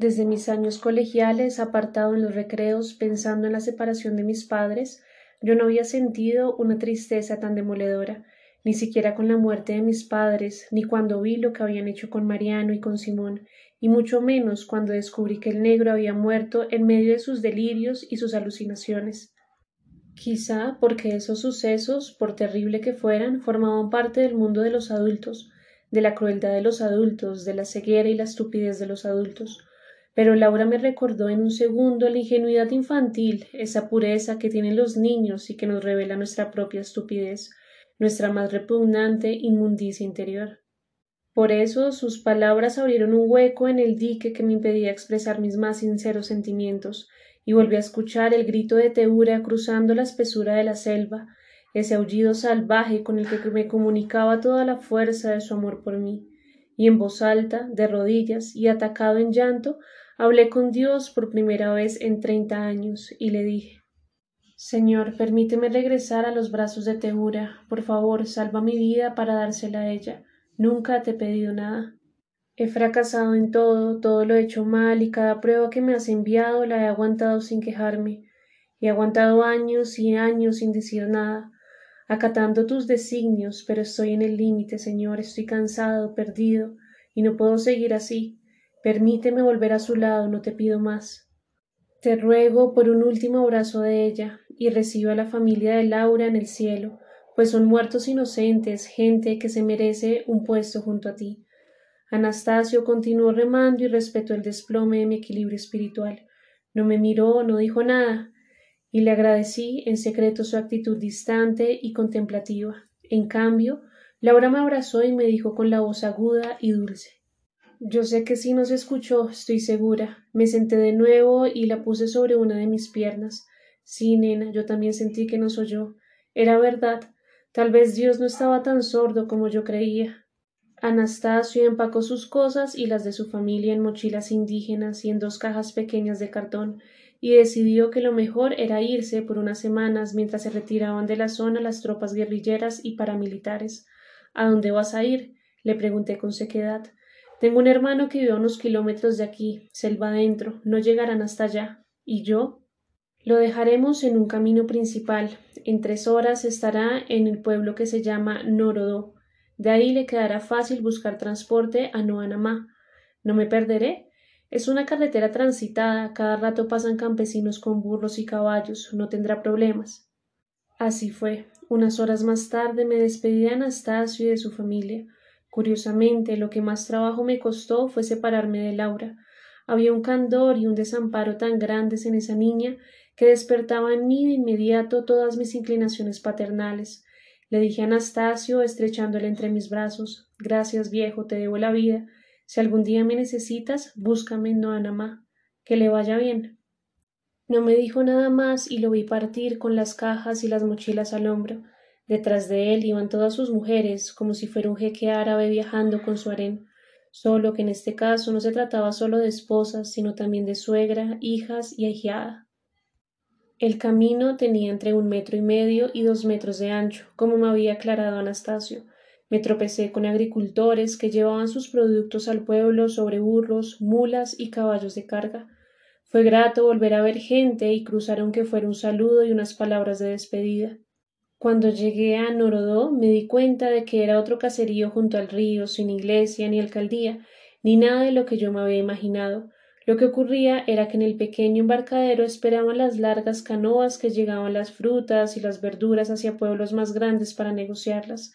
Desde mis años colegiales, apartado en los recreos, pensando en la separación de mis padres, yo no había sentido una tristeza tan demoledora, ni siquiera con la muerte de mis padres, ni cuando vi lo que habían hecho con Mariano y con Simón, y mucho menos cuando descubrí que el negro había muerto en medio de sus delirios y sus alucinaciones. Quizá porque esos sucesos, por terrible que fueran, formaban parte del mundo de los adultos, de la crueldad de los adultos, de la ceguera y la estupidez de los adultos, pero Laura me recordó en un segundo la ingenuidad infantil, esa pureza que tienen los niños y que nos revela nuestra propia estupidez, nuestra más repugnante inmundicia interior. Por eso sus palabras abrieron un hueco en el dique que me impedía expresar mis más sinceros sentimientos, y volví a escuchar el grito de Teura cruzando la espesura de la selva, ese aullido salvaje con el que me comunicaba toda la fuerza de su amor por mí, y en voz alta, de rodillas y atacado en llanto, Hablé con Dios por primera vez en treinta años y le dije Señor, permíteme regresar a los brazos de Teura. Por favor, salva mi vida para dársela a ella. Nunca te he pedido nada. He fracasado en todo, todo lo he hecho mal y cada prueba que me has enviado la he aguantado sin quejarme. He aguantado años y años sin decir nada, acatando tus designios, pero estoy en el límite, Señor, estoy cansado, perdido, y no puedo seguir así. Permíteme volver a su lado, no te pido más. Te ruego por un último abrazo de ella, y reciba a la familia de Laura en el cielo, pues son muertos inocentes, gente que se merece un puesto junto a ti. Anastasio continuó remando y respetó el desplome de mi equilibrio espiritual. No me miró, no dijo nada, y le agradecí en secreto su actitud distante y contemplativa. En cambio, Laura me abrazó y me dijo con la voz aguda y dulce yo sé que sí nos escuchó, estoy segura. Me senté de nuevo y la puse sobre una de mis piernas. Sí, nena, yo también sentí que nos oyó. Era verdad. Tal vez Dios no estaba tan sordo como yo creía. Anastasio empacó sus cosas y las de su familia en mochilas indígenas y en dos cajas pequeñas de cartón, y decidió que lo mejor era irse por unas semanas mientras se retiraban de la zona las tropas guerrilleras y paramilitares. ¿A dónde vas a ir? le pregunté con sequedad. Tengo un hermano que vive a unos kilómetros de aquí, selva adentro, no llegarán hasta allá. ¿Y yo? Lo dejaremos en un camino principal. En tres horas estará en el pueblo que se llama Norodó. De ahí le quedará fácil buscar transporte a Noanamá. ¿No me perderé? Es una carretera transitada, cada rato pasan campesinos con burros y caballos, no tendrá problemas. Así fue. Unas horas más tarde me despedí de Anastasio y de su familia. Curiosamente, lo que más trabajo me costó fue separarme de Laura. Había un candor y un desamparo tan grandes en esa niña que despertaba en mí de inmediato todas mis inclinaciones paternales. Le dije a Anastasio, estrechándole entre mis brazos Gracias, viejo, te debo la vida. Si algún día me necesitas, búscame en Noanamá. Que le vaya bien. No me dijo nada más y lo vi partir con las cajas y las mochilas al hombro. Detrás de él iban todas sus mujeres, como si fuera un jeque árabe viajando con su harén, solo que en este caso no se trataba solo de esposas, sino también de suegra, hijas y ahiada. El camino tenía entre un metro y medio y dos metros de ancho, como me había aclarado Anastasio. Me tropecé con agricultores que llevaban sus productos al pueblo sobre burros, mulas y caballos de carga. Fue grato volver a ver gente y cruzar aunque fuera un saludo y unas palabras de despedida. Cuando llegué a Norodó me di cuenta de que era otro caserío junto al río, sin iglesia ni alcaldía, ni nada de lo que yo me había imaginado. Lo que ocurría era que en el pequeño embarcadero esperaban las largas canoas que llegaban las frutas y las verduras hacia pueblos más grandes para negociarlas.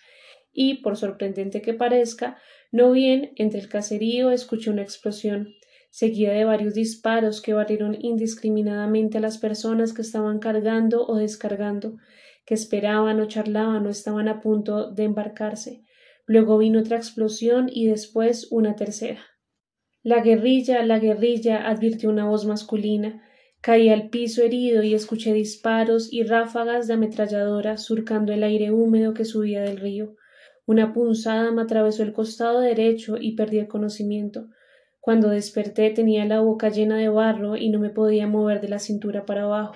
Y, por sorprendente que parezca, no bien entre el caserío escuché una explosión, seguida de varios disparos que barrieron indiscriminadamente a las personas que estaban cargando o descargando que esperaban o charlaban o estaban a punto de embarcarse. Luego vino otra explosión y después una tercera. La guerrilla, la guerrilla, advirtió una voz masculina. Caí al piso herido y escuché disparos y ráfagas de ametralladora surcando el aire húmedo que subía del río. Una punzada me atravesó el costado derecho y perdí el conocimiento. Cuando desperté tenía la boca llena de barro y no me podía mover de la cintura para abajo.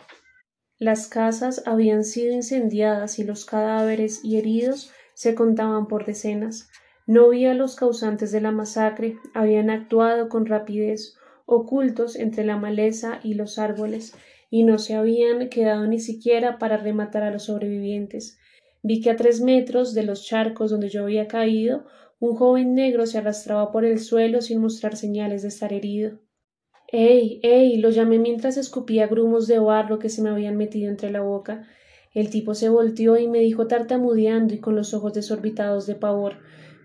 Las casas habían sido incendiadas y los cadáveres y heridos se contaban por decenas. No vi a los causantes de la masacre, habían actuado con rapidez, ocultos entre la maleza y los árboles, y no se habían quedado ni siquiera para rematar a los sobrevivientes. Vi que a tres metros de los charcos donde yo había caído, un joven negro se arrastraba por el suelo sin mostrar señales de estar herido. ¡Ey! ¡Ey! lo llamé mientras escupía grumos de barro que se me habían metido entre la boca. El tipo se volteó y me dijo tartamudeando y con los ojos desorbitados de pavor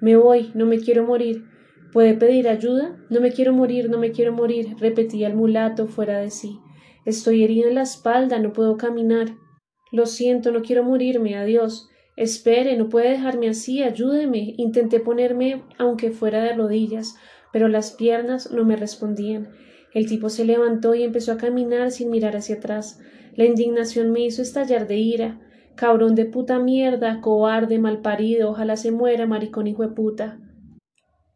Me voy, no me quiero morir. ¿Puede pedir ayuda? No me quiero morir, no me quiero morir, repetía el mulato fuera de sí. Estoy herido en la espalda, no puedo caminar. Lo siento, no quiero morirme, adiós. Espere, no puede dejarme así, ayúdeme. Intenté ponerme, aunque fuera de rodillas, pero las piernas no me respondían. El tipo se levantó y empezó a caminar sin mirar hacia atrás. La indignación me hizo estallar de ira. Cabrón de puta mierda, cobarde, malparido, ojalá se muera, maricón hijo de puta.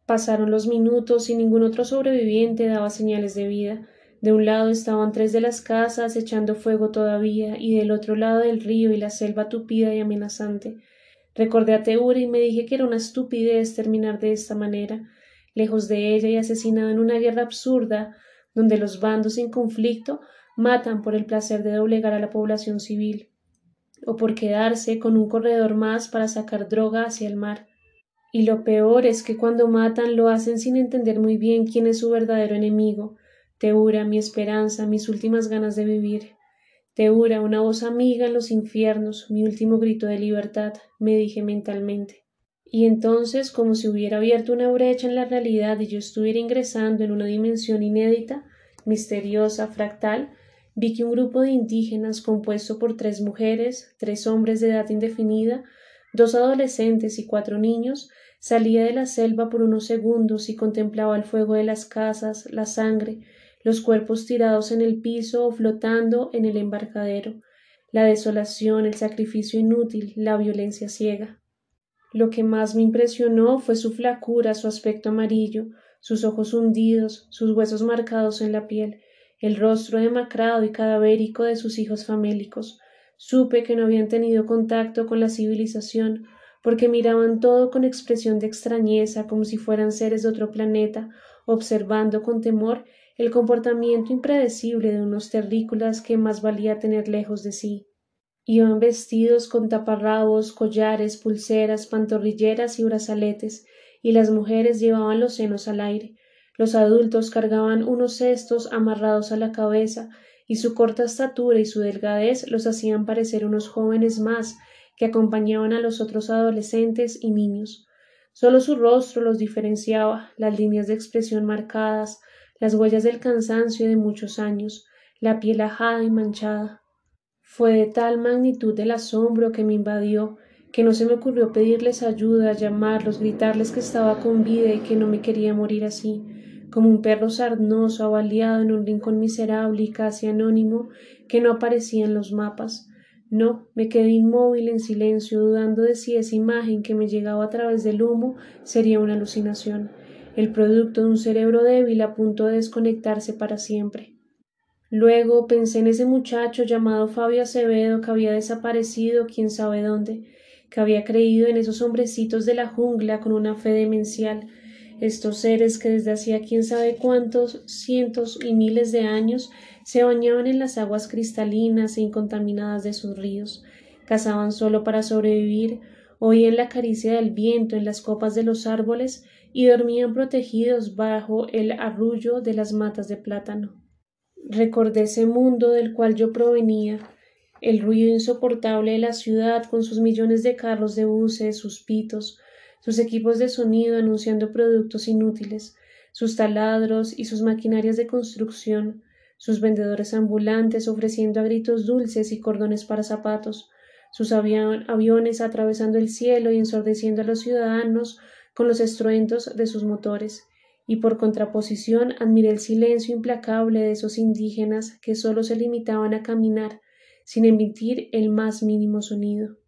Pasaron los minutos y ningún otro sobreviviente daba señales de vida. De un lado estaban tres de las casas echando fuego todavía, y del otro lado el río y la selva tupida y amenazante. Recordé a Teura y me dije que era una estupidez terminar de esta manera, lejos de ella y asesinado en una guerra absurda, donde los bandos en conflicto matan por el placer de doblegar a la población civil, o por quedarse con un corredor más para sacar droga hacia el mar. Y lo peor es que cuando matan lo hacen sin entender muy bien quién es su verdadero enemigo. Teura, mi esperanza, mis últimas ganas de vivir. Teura, una voz amiga en los infiernos, mi último grito de libertad, me dije mentalmente. Y entonces, como si hubiera abierto una brecha en la realidad y yo estuviera ingresando en una dimensión inédita, misteriosa, fractal, vi que un grupo de indígenas compuesto por tres mujeres, tres hombres de edad indefinida, Dos adolescentes y cuatro niños salía de la selva por unos segundos y contemplaba el fuego de las casas, la sangre, los cuerpos tirados en el piso o flotando en el embarcadero, la desolación, el sacrificio inútil, la violencia ciega. Lo que más me impresionó fue su flacura, su aspecto amarillo, sus ojos hundidos, sus huesos marcados en la piel, el rostro demacrado y cadavérico de sus hijos famélicos, Supe que no habían tenido contacto con la civilización, porque miraban todo con expresión de extrañeza, como si fueran seres de otro planeta, observando con temor el comportamiento impredecible de unos terrícolas que más valía tener lejos de sí. Iban vestidos con taparrabos, collares, pulseras, pantorrilleras y brazaletes, y las mujeres llevaban los senos al aire. Los adultos cargaban unos cestos amarrados a la cabeza y su corta estatura y su delgadez los hacían parecer unos jóvenes más que acompañaban a los otros adolescentes y niños. Solo su rostro los diferenciaba, las líneas de expresión marcadas, las huellas del cansancio de muchos años, la piel ajada y manchada. Fue de tal magnitud el asombro que me invadió que no se me ocurrió pedirles ayuda, llamarlos, gritarles que estaba con vida y que no me quería morir así como un perro sarnoso avaliado en un rincón miserable y casi anónimo que no aparecía en los mapas. No, me quedé inmóvil en silencio, dudando de si esa imagen que me llegaba a través del humo sería una alucinación, el producto de un cerebro débil a punto de desconectarse para siempre. Luego pensé en ese muchacho llamado Fabio Acevedo que había desaparecido quién sabe dónde, que había creído en esos hombrecitos de la jungla con una fe demencial, estos seres que desde hacía quién sabe cuántos cientos y miles de años se bañaban en las aguas cristalinas e incontaminadas de sus ríos, cazaban solo para sobrevivir, oían la caricia del viento en las copas de los árboles y dormían protegidos bajo el arrullo de las matas de plátano. Recordé ese mundo del cual yo provenía, el ruido insoportable de la ciudad con sus millones de carros de buses, sus pitos, sus equipos de sonido anunciando productos inútiles, sus taladros y sus maquinarias de construcción, sus vendedores ambulantes ofreciendo a gritos dulces y cordones para zapatos, sus aviones atravesando el cielo y ensordeciendo a los ciudadanos con los estruendos de sus motores, y por contraposición admiré el silencio implacable de esos indígenas que sólo se limitaban a caminar, sin emitir el más mínimo sonido.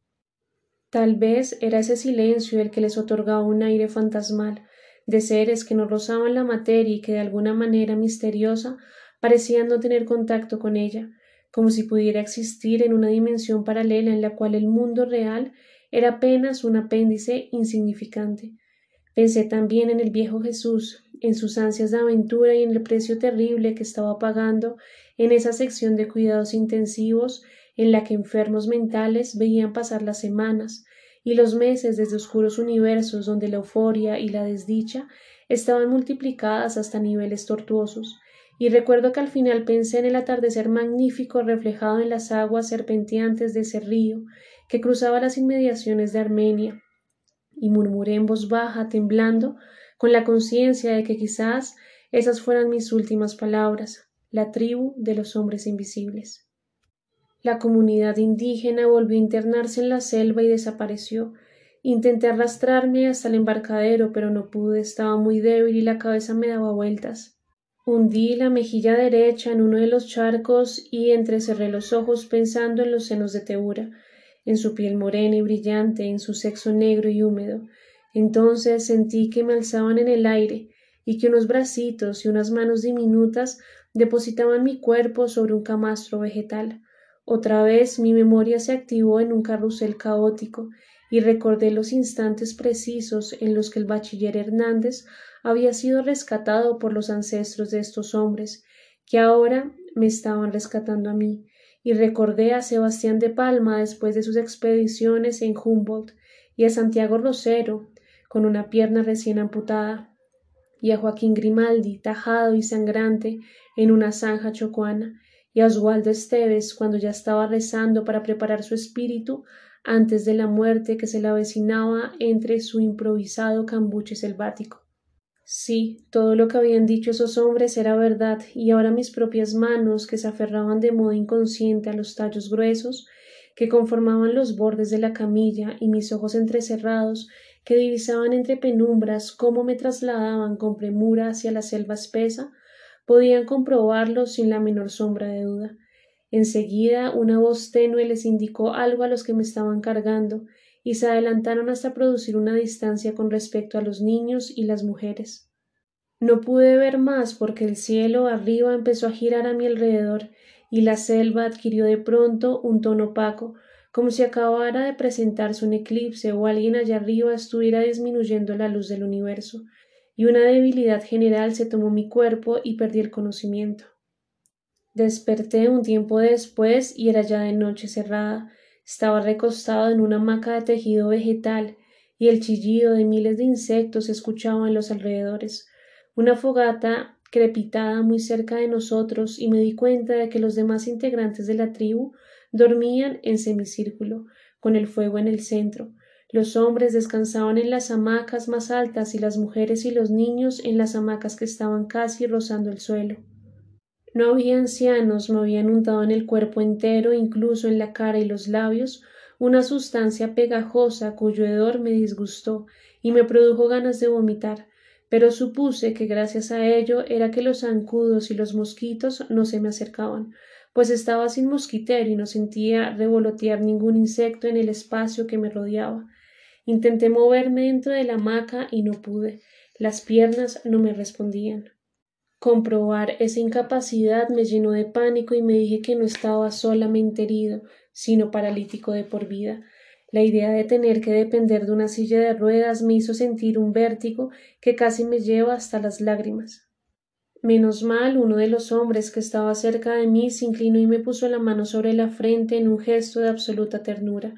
Tal vez era ese silencio el que les otorgaba un aire fantasmal, de seres que no rozaban la materia y que de alguna manera misteriosa parecían no tener contacto con ella, como si pudiera existir en una dimensión paralela en la cual el mundo real era apenas un apéndice insignificante. Pensé también en el viejo Jesús, en sus ansias de aventura y en el precio terrible que estaba pagando en esa sección de cuidados intensivos en la que enfermos mentales veían pasar las semanas y los meses desde oscuros universos donde la euforia y la desdicha estaban multiplicadas hasta niveles tortuosos, y recuerdo que al final pensé en el atardecer magnífico reflejado en las aguas serpenteantes de ese río que cruzaba las inmediaciones de Armenia, y murmuré en voz baja, temblando, con la conciencia de que quizás esas fueran mis últimas palabras, la tribu de los hombres invisibles. La comunidad indígena volvió a internarse en la selva y desapareció. Intenté arrastrarme hasta el embarcadero, pero no pude, estaba muy débil y la cabeza me daba vueltas. Hundí la mejilla derecha en uno de los charcos y entrecerré los ojos pensando en los senos de Teura, en su piel morena y brillante, en su sexo negro y húmedo. Entonces sentí que me alzaban en el aire y que unos bracitos y unas manos diminutas depositaban mi cuerpo sobre un camastro vegetal. Otra vez mi memoria se activó en un carrusel caótico y recordé los instantes precisos en los que el bachiller Hernández había sido rescatado por los ancestros de estos hombres, que ahora me estaban rescatando a mí, y recordé a Sebastián de Palma después de sus expediciones en Humboldt, y a Santiago Rosero, con una pierna recién amputada, y a Joaquín Grimaldi, tajado y sangrante, en una zanja chocuana, y a Oswaldo Esteves cuando ya estaba rezando para preparar su espíritu antes de la muerte que se le avecinaba entre su improvisado cambuche selvático. Sí, todo lo que habían dicho esos hombres era verdad, y ahora mis propias manos, que se aferraban de modo inconsciente a los tallos gruesos que conformaban los bordes de la camilla, y mis ojos entrecerrados, que divisaban entre penumbras cómo me trasladaban con premura hacia la selva espesa, podían comprobarlo sin la menor sombra de duda. Enseguida una voz tenue les indicó algo a los que me estaban cargando, y se adelantaron hasta producir una distancia con respecto a los niños y las mujeres. No pude ver más porque el cielo arriba empezó a girar a mi alrededor y la selva adquirió de pronto un tono opaco, como si acabara de presentarse un eclipse o alguien allá arriba estuviera disminuyendo la luz del universo y una debilidad general se tomó mi cuerpo y perdí el conocimiento. Desperté un tiempo después y era ya de noche cerrada. Estaba recostado en una hamaca de tejido vegetal y el chillido de miles de insectos se escuchaba en los alrededores. Una fogata crepitada muy cerca de nosotros y me di cuenta de que los demás integrantes de la tribu dormían en semicírculo, con el fuego en el centro, los hombres descansaban en las hamacas más altas y las mujeres y los niños en las hamacas que estaban casi rozando el suelo. No había ancianos, me habían untado en el cuerpo entero, incluso en la cara y los labios, una sustancia pegajosa cuyo hedor me disgustó y me produjo ganas de vomitar, pero supuse que gracias a ello era que los zancudos y los mosquitos no se me acercaban, pues estaba sin mosquitero y no sentía revolotear ningún insecto en el espacio que me rodeaba. Intenté moverme dentro de la hamaca y no pude. Las piernas no me respondían. Comprobar esa incapacidad me llenó de pánico y me dije que no estaba solamente herido, sino paralítico de por vida. La idea de tener que depender de una silla de ruedas me hizo sentir un vértigo que casi me lleva hasta las lágrimas. Menos mal uno de los hombres que estaba cerca de mí se inclinó y me puso la mano sobre la frente en un gesto de absoluta ternura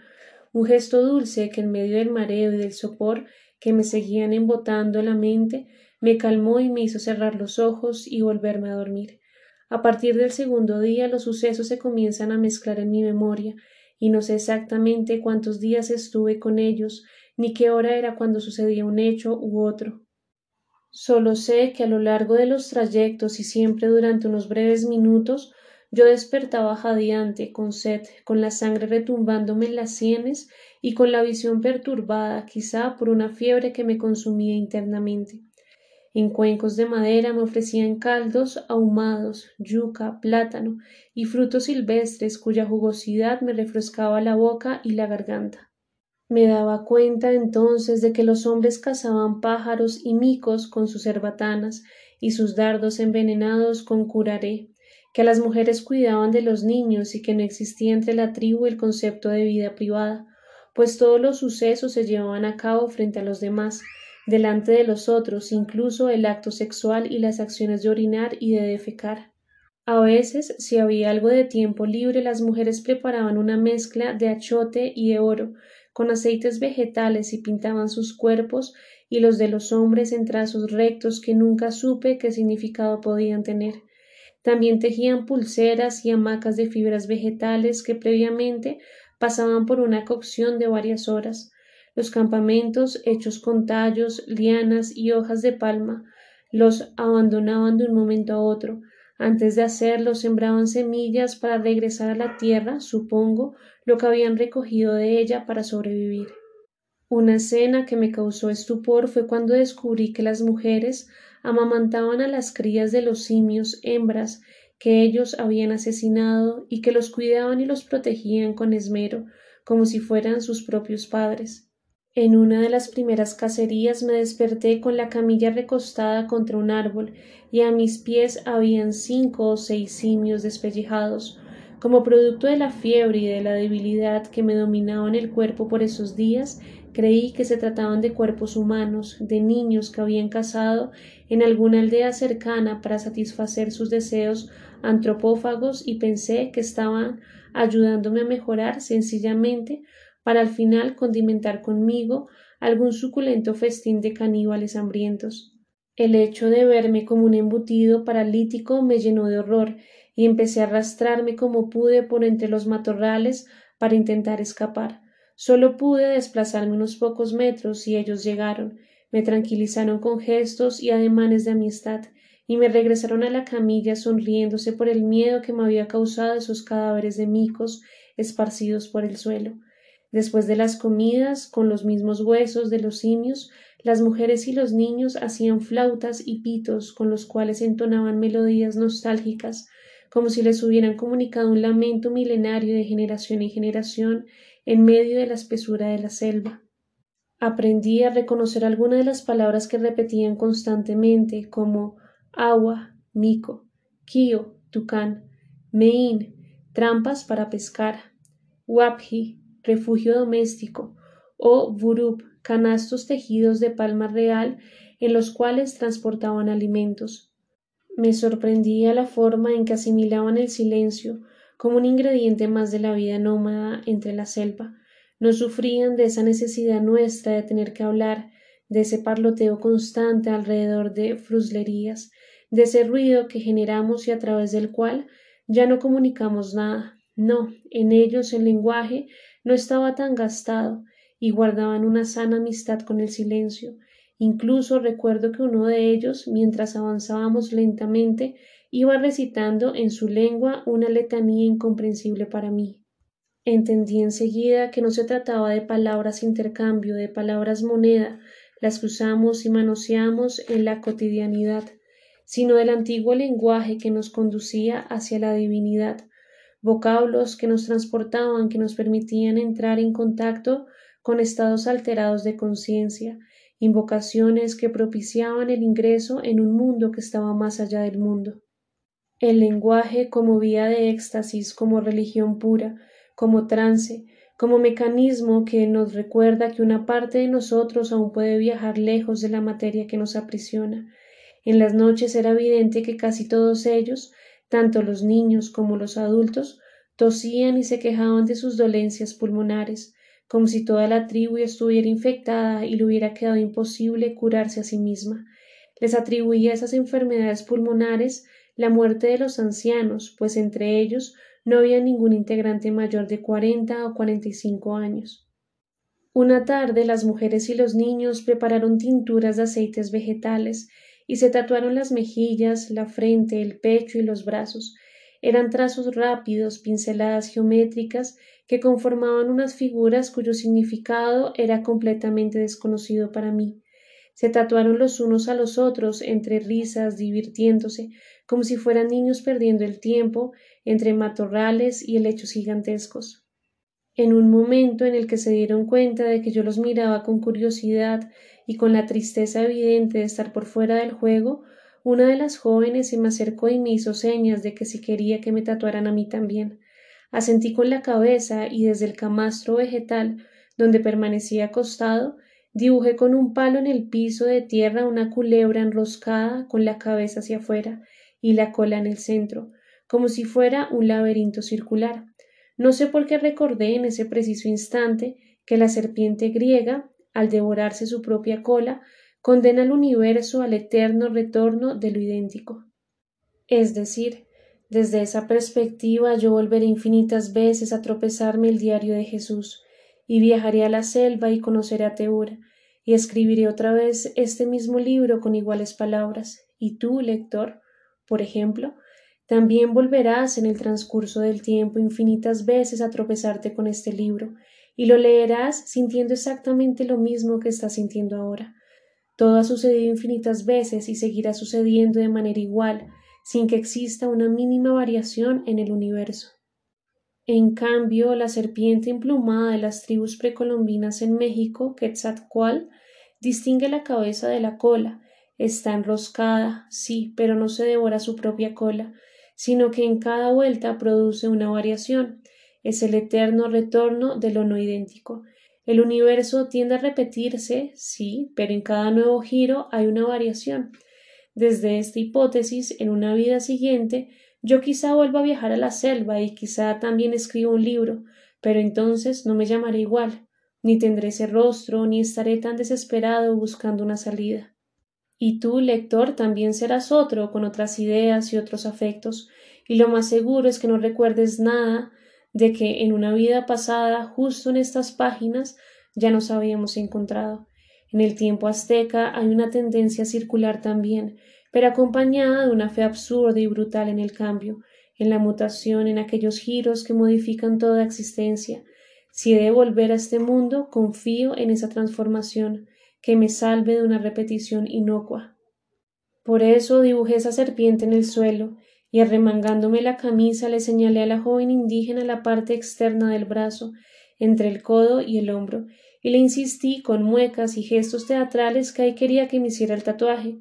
un gesto dulce que en medio del mareo y del sopor que me seguían embotando la mente me calmó y me hizo cerrar los ojos y volverme a dormir. A partir del segundo día los sucesos se comienzan a mezclar en mi memoria, y no sé exactamente cuántos días estuve con ellos, ni qué hora era cuando sucedía un hecho u otro. Solo sé que a lo largo de los trayectos y siempre durante unos breves minutos yo despertaba jadeante, con sed, con la sangre retumbándome en las sienes y con la visión perturbada, quizá por una fiebre que me consumía internamente. En cuencos de madera me ofrecían caldos ahumados, yuca, plátano y frutos silvestres cuya jugosidad me refrescaba la boca y la garganta. Me daba cuenta entonces de que los hombres cazaban pájaros y micos con sus herbatanas y sus dardos envenenados con curaré, que las mujeres cuidaban de los niños y que no existía entre la tribu el concepto de vida privada, pues todos los sucesos se llevaban a cabo frente a los demás, delante de los otros, incluso el acto sexual y las acciones de orinar y de defecar. A veces, si había algo de tiempo libre, las mujeres preparaban una mezcla de achote y de oro, con aceites vegetales y pintaban sus cuerpos y los de los hombres en trazos rectos que nunca supe qué significado podían tener. También tejían pulseras y hamacas de fibras vegetales que previamente pasaban por una cocción de varias horas. Los campamentos, hechos con tallos, lianas y hojas de palma, los abandonaban de un momento a otro. Antes de hacerlo sembraban semillas para regresar a la tierra, supongo, lo que habían recogido de ella para sobrevivir. Una escena que me causó estupor fue cuando descubrí que las mujeres amamantaban a las crías de los simios hembras que ellos habían asesinado y que los cuidaban y los protegían con esmero, como si fueran sus propios padres. En una de las primeras cacerías me desperté con la camilla recostada contra un árbol y a mis pies habían cinco o seis simios despellejados. Como producto de la fiebre y de la debilidad que me dominaban el cuerpo por esos días, Creí que se trataban de cuerpos humanos, de niños que habían cazado en alguna aldea cercana para satisfacer sus deseos antropófagos y pensé que estaban ayudándome a mejorar sencillamente para al final condimentar conmigo algún suculento festín de caníbales hambrientos. El hecho de verme como un embutido paralítico me llenó de horror y empecé a arrastrarme como pude por entre los matorrales para intentar escapar. Solo pude desplazarme unos pocos metros y ellos llegaron, me tranquilizaron con gestos y ademanes de amistad, y me regresaron a la camilla sonriéndose por el miedo que me había causado esos cadáveres de micos esparcidos por el suelo. Después de las comidas, con los mismos huesos de los simios, las mujeres y los niños hacían flautas y pitos con los cuales entonaban melodías nostálgicas, como si les hubieran comunicado un lamento milenario de generación en generación en medio de la espesura de la selva. Aprendí a reconocer algunas de las palabras que repetían constantemente, como agua, mico, kio, tucán, mein, trampas para pescar, wapji, refugio doméstico, o burup, canastos tejidos de palma real en los cuales transportaban alimentos. Me sorprendía la forma en que asimilaban el silencio, como un ingrediente más de la vida nómada entre la selva. No sufrían de esa necesidad nuestra de tener que hablar, de ese parloteo constante alrededor de fruslerías, de ese ruido que generamos y a través del cual ya no comunicamos nada. No, en ellos el lenguaje no estaba tan gastado y guardaban una sana amistad con el silencio. Incluso recuerdo que uno de ellos, mientras avanzábamos lentamente, iba recitando en su lengua una letanía incomprensible para mí. Entendí enseguida que no se trataba de palabras intercambio, de palabras moneda, las que usamos y manoseamos en la cotidianidad, sino del antiguo lenguaje que nos conducía hacia la divinidad, vocablos que nos transportaban, que nos permitían entrar en contacto con estados alterados de conciencia, invocaciones que propiciaban el ingreso en un mundo que estaba más allá del mundo el lenguaje como vía de éxtasis, como religión pura, como trance, como mecanismo que nos recuerda que una parte de nosotros aún puede viajar lejos de la materia que nos aprisiona. En las noches era evidente que casi todos ellos, tanto los niños como los adultos, tosían y se quejaban de sus dolencias pulmonares, como si toda la tribu estuviera infectada y le hubiera quedado imposible curarse a sí misma. Les atribuía esas enfermedades pulmonares la muerte de los ancianos, pues entre ellos no había ningún integrante mayor de cuarenta o cuarenta y cinco años. Una tarde las mujeres y los niños prepararon tinturas de aceites vegetales y se tatuaron las mejillas, la frente, el pecho y los brazos. Eran trazos rápidos, pinceladas geométricas que conformaban unas figuras cuyo significado era completamente desconocido para mí. Se tatuaron los unos a los otros entre risas, divirtiéndose, como si fueran niños perdiendo el tiempo entre matorrales y helechos gigantescos. En un momento en el que se dieron cuenta de que yo los miraba con curiosidad y con la tristeza evidente de estar por fuera del juego, una de las jóvenes se me acercó y me hizo señas de que si quería que me tatuaran a mí también. Asentí con la cabeza y desde el camastro vegetal, donde permanecía acostado, Dibujé con un palo en el piso de tierra una culebra enroscada con la cabeza hacia afuera y la cola en el centro, como si fuera un laberinto circular. No sé por qué recordé en ese preciso instante que la serpiente griega, al devorarse su propia cola, condena al universo al eterno retorno de lo idéntico. Es decir, desde esa perspectiva yo volveré infinitas veces a tropezarme el diario de Jesús, y viajaré a la selva y conoceré a Teura, y escribiré otra vez este mismo libro con iguales palabras, y tú, lector, por ejemplo, también volverás en el transcurso del tiempo infinitas veces a tropezarte con este libro, y lo leerás sintiendo exactamente lo mismo que estás sintiendo ahora. Todo ha sucedido infinitas veces y seguirá sucediendo de manera igual, sin que exista una mínima variación en el universo. En cambio, la serpiente emplumada de las tribus precolombinas en México, Quetzalcoatl, distingue la cabeza de la cola, está enroscada, sí, pero no se devora su propia cola, sino que en cada vuelta produce una variación, es el eterno retorno de lo no idéntico. El universo tiende a repetirse, sí, pero en cada nuevo giro hay una variación. Desde esta hipótesis, en una vida siguiente, yo quizá vuelva a viajar a la selva y quizá también escriba un libro, pero entonces no me llamaré igual, ni tendré ese rostro, ni estaré tan desesperado buscando una salida. Y tú, lector, también serás otro, con otras ideas y otros afectos, y lo más seguro es que no recuerdes nada de que en una vida pasada, justo en estas páginas, ya nos habíamos encontrado. En el tiempo azteca hay una tendencia circular también, pero acompañada de una fe absurda y brutal en el cambio, en la mutación, en aquellos giros que modifican toda existencia. Si he de volver a este mundo, confío en esa transformación, que me salve de una repetición inocua. Por eso dibujé esa serpiente en el suelo, y arremangándome la camisa le señalé a la joven indígena la parte externa del brazo, entre el codo y el hombro, y le insistí con muecas y gestos teatrales que ahí quería que me hiciera el tatuaje.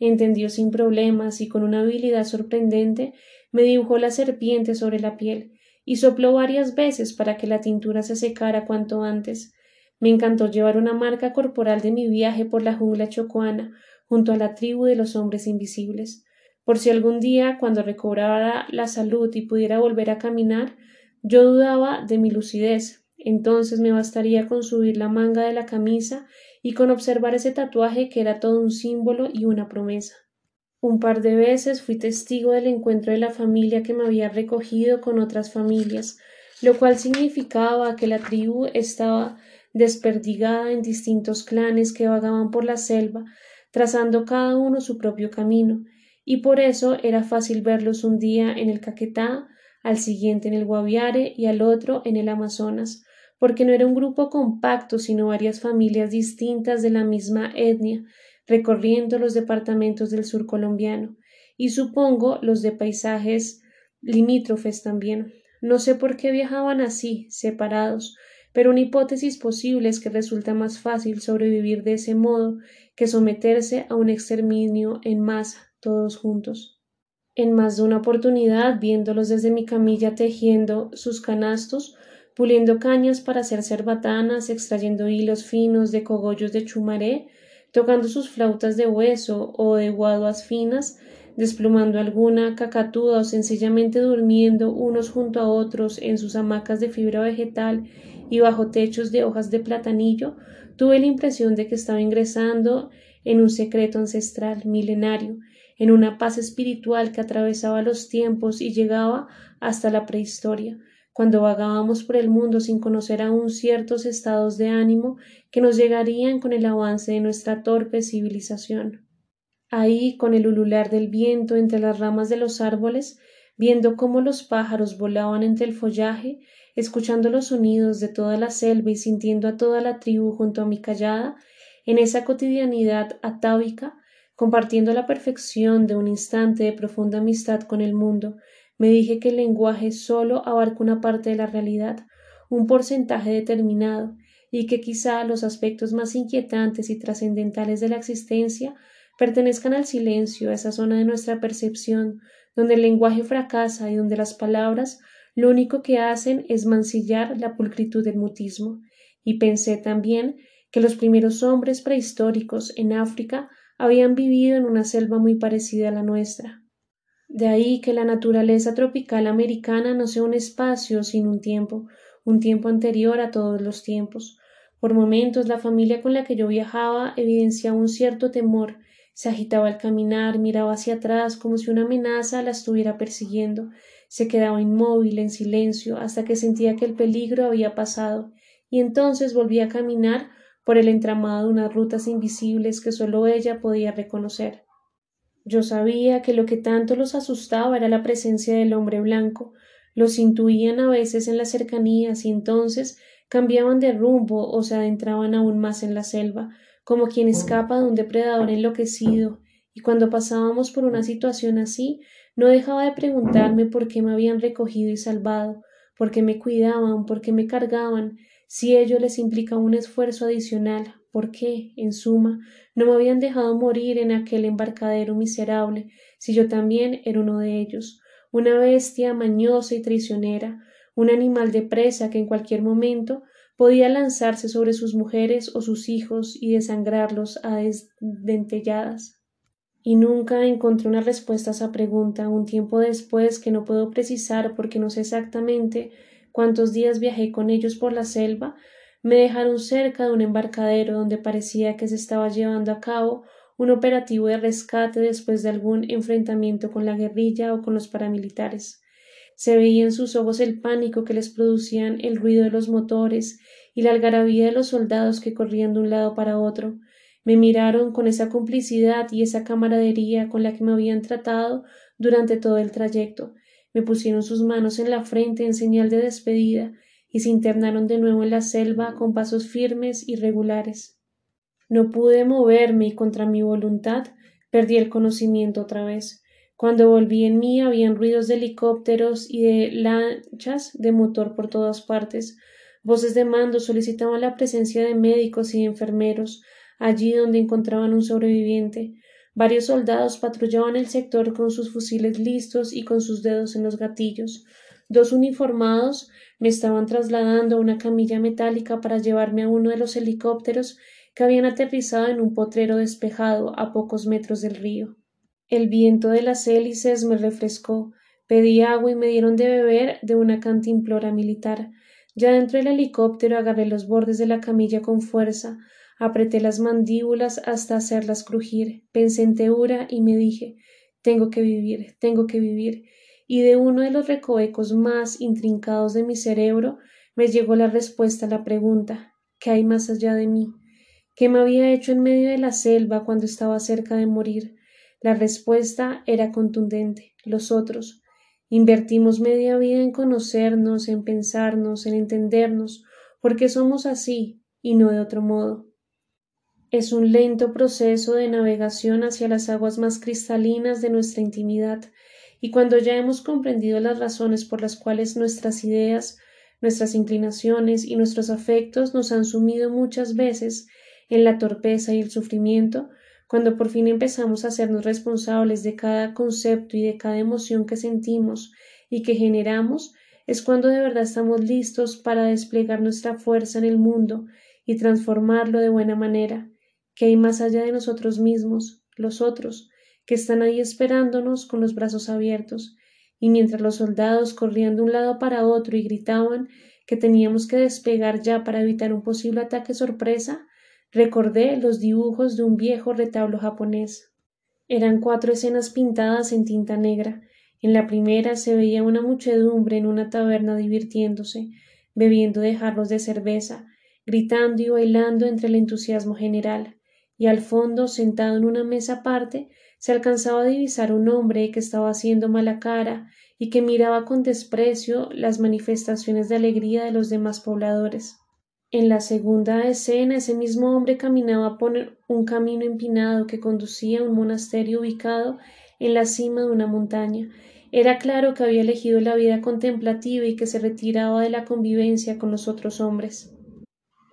Entendió sin problemas y con una habilidad sorprendente me dibujó la serpiente sobre la piel y sopló varias veces para que la tintura se secara cuanto antes. Me encantó llevar una marca corporal de mi viaje por la jungla chocoana junto a la tribu de los hombres invisibles. Por si algún día, cuando recobrara la salud y pudiera volver a caminar, yo dudaba de mi lucidez, entonces me bastaría con subir la manga de la camisa y con observar ese tatuaje que era todo un símbolo y una promesa. Un par de veces fui testigo del encuentro de la familia que me había recogido con otras familias, lo cual significaba que la tribu estaba desperdigada en distintos clanes que vagaban por la selva, trazando cada uno su propio camino, y por eso era fácil verlos un día en el Caquetá, al siguiente en el Guaviare y al otro en el Amazonas, porque no era un grupo compacto, sino varias familias distintas de la misma etnia, recorriendo los departamentos del sur colombiano, y supongo los de paisajes limítrofes también. No sé por qué viajaban así, separados, pero una hipótesis posible es que resulta más fácil sobrevivir de ese modo que someterse a un exterminio en masa, todos juntos. En más de una oportunidad, viéndolos desde mi camilla tejiendo sus canastos, puliendo cañas para hacer cerbatanas, extrayendo hilos finos de cogollos de chumaré, tocando sus flautas de hueso o de guaduas finas, desplumando alguna cacatúa o sencillamente durmiendo unos junto a otros en sus hamacas de fibra vegetal y bajo techos de hojas de platanillo, tuve la impresión de que estaba ingresando en un secreto ancestral milenario, en una paz espiritual que atravesaba los tiempos y llegaba hasta la prehistoria, cuando vagábamos por el mundo sin conocer aún ciertos estados de ánimo que nos llegarían con el avance de nuestra torpe civilización. Ahí, con el ulular del viento entre las ramas de los árboles, viendo cómo los pájaros volaban entre el follaje, escuchando los sonidos de toda la selva y sintiendo a toda la tribu junto a mi callada, en esa cotidianidad atávica, compartiendo la perfección de un instante de profunda amistad con el mundo, me dije que el lenguaje solo abarca una parte de la realidad, un porcentaje determinado, y que quizá los aspectos más inquietantes y trascendentales de la existencia pertenezcan al silencio, a esa zona de nuestra percepción, donde el lenguaje fracasa y donde las palabras lo único que hacen es mancillar la pulcritud del mutismo. Y pensé también que los primeros hombres prehistóricos en África habían vivido en una selva muy parecida a la nuestra. De ahí que la naturaleza tropical americana no sea un espacio sin un tiempo, un tiempo anterior a todos los tiempos. Por momentos la familia con la que yo viajaba evidenciaba un cierto temor, se agitaba al caminar, miraba hacia atrás como si una amenaza la estuviera persiguiendo, se quedaba inmóvil en silencio hasta que sentía que el peligro había pasado, y entonces volvía a caminar por el entramado de unas rutas invisibles que sólo ella podía reconocer. Yo sabía que lo que tanto los asustaba era la presencia del hombre blanco, los intuían a veces en las cercanías y entonces cambiaban de rumbo o se adentraban aún más en la selva, como quien escapa de un depredador enloquecido, y cuando pasábamos por una situación así, no dejaba de preguntarme por qué me habían recogido y salvado, por qué me cuidaban, por qué me cargaban, si ello les implica un esfuerzo adicional, por qué, en suma, no me habían dejado morir en aquel embarcadero miserable, si yo también era uno de ellos, una bestia mañosa y traicionera, un animal de presa que en cualquier momento podía lanzarse sobre sus mujeres o sus hijos y desangrarlos a desdentelladas. Y nunca encontré una respuesta a esa pregunta un tiempo después que no puedo precisar porque no sé exactamente cuántos días viajé con ellos por la selva, me dejaron cerca de un embarcadero donde parecía que se estaba llevando a cabo un operativo de rescate después de algún enfrentamiento con la guerrilla o con los paramilitares. Se veía en sus ojos el pánico que les producían el ruido de los motores y la algarabía de los soldados que corrían de un lado para otro. Me miraron con esa complicidad y esa camaradería con la que me habían tratado durante todo el trayecto. Me pusieron sus manos en la frente en señal de despedida y se internaron de nuevo en la selva con pasos firmes y regulares. No pude moverme y contra mi voluntad perdí el conocimiento otra vez. Cuando volví en mí habían ruidos de helicópteros y de lanchas de motor por todas partes. Voces de mando solicitaban la presencia de médicos y enfermeros allí donde encontraban un sobreviviente. Varios soldados patrullaban el sector con sus fusiles listos y con sus dedos en los gatillos. Dos uniformados me estaban trasladando a una camilla metálica para llevarme a uno de los helicópteros que habían aterrizado en un potrero despejado a pocos metros del río. El viento de las hélices me refrescó, pedí agua y me dieron de beber de una cantimplora militar. Ya dentro del helicóptero agarré los bordes de la camilla con fuerza, apreté las mandíbulas hasta hacerlas crujir, pensé en Teura y me dije tengo que vivir, tengo que vivir, y de uno de los recovecos más intrincados de mi cerebro me llegó la respuesta a la pregunta ¿qué hay más allá de mí? ¿Qué me había hecho en medio de la selva cuando estaba cerca de morir? La respuesta era contundente. Los otros. Invertimos media vida en conocernos, en pensarnos, en entendernos, porque somos así y no de otro modo. Es un lento proceso de navegación hacia las aguas más cristalinas de nuestra intimidad, y cuando ya hemos comprendido las razones por las cuales nuestras ideas, nuestras inclinaciones y nuestros afectos nos han sumido muchas veces en la torpeza y el sufrimiento, cuando por fin empezamos a hacernos responsables de cada concepto y de cada emoción que sentimos y que generamos, es cuando de verdad estamos listos para desplegar nuestra fuerza en el mundo y transformarlo de buena manera, que hay más allá de nosotros mismos, los otros, que están ahí esperándonos con los brazos abiertos, y mientras los soldados corrían de un lado para otro y gritaban que teníamos que despegar ya para evitar un posible ataque sorpresa, Recordé los dibujos de un viejo retablo japonés. Eran cuatro escenas pintadas en tinta negra. En la primera se veía una muchedumbre en una taberna divirtiéndose, bebiendo de jarros de cerveza, gritando y bailando entre el entusiasmo general, y al fondo, sentado en una mesa aparte, se alcanzaba a divisar un hombre que estaba haciendo mala cara y que miraba con desprecio las manifestaciones de alegría de los demás pobladores. En la segunda escena, ese mismo hombre caminaba por un camino empinado que conducía a un monasterio ubicado en la cima de una montaña. Era claro que había elegido la vida contemplativa y que se retiraba de la convivencia con los otros hombres.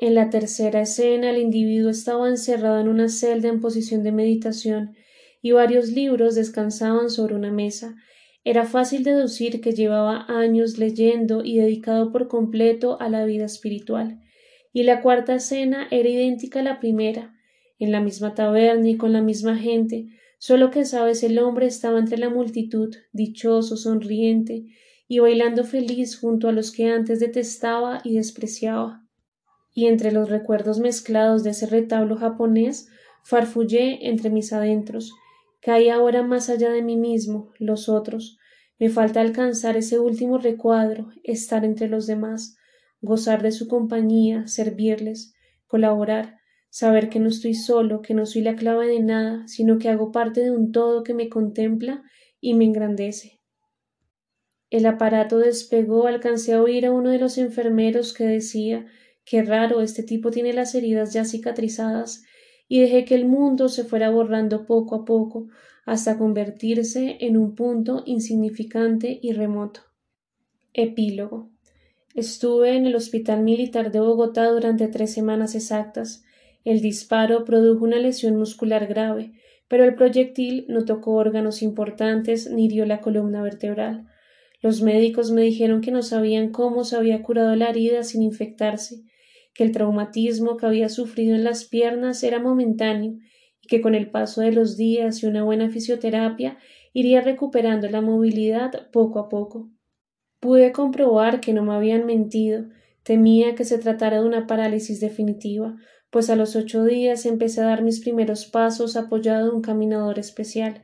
En la tercera escena, el individuo estaba encerrado en una celda en posición de meditación y varios libros descansaban sobre una mesa. Era fácil deducir que llevaba años leyendo y dedicado por completo a la vida espiritual y la cuarta escena era idéntica a la primera, en la misma taberna y con la misma gente, solo que sabes el hombre estaba entre la multitud, dichoso, sonriente, y bailando feliz junto a los que antes detestaba y despreciaba. Y entre los recuerdos mezclados de ese retablo japonés, farfullé entre mis adentros, caí ahora más allá de mí mismo, los otros, me falta alcanzar ese último recuadro, estar entre los demás, gozar de su compañía, servirles, colaborar, saber que no estoy solo, que no soy la clave de nada, sino que hago parte de un todo que me contempla y me engrandece. El aparato despegó, alcancé a oír a uno de los enfermeros que decía Qué raro, este tipo tiene las heridas ya cicatrizadas, y dejé que el mundo se fuera borrando poco a poco, hasta convertirse en un punto insignificante y remoto. Epílogo. Estuve en el Hospital Militar de Bogotá durante tres semanas exactas. El disparo produjo una lesión muscular grave, pero el proyectil no tocó órganos importantes ni hirió la columna vertebral. Los médicos me dijeron que no sabían cómo se había curado la herida sin infectarse, que el traumatismo que había sufrido en las piernas era momentáneo que con el paso de los días y una buena fisioterapia iría recuperando la movilidad poco a poco. Pude comprobar que no me habían mentido, temía que se tratara de una parálisis definitiva, pues a los ocho días empecé a dar mis primeros pasos apoyado en un caminador especial,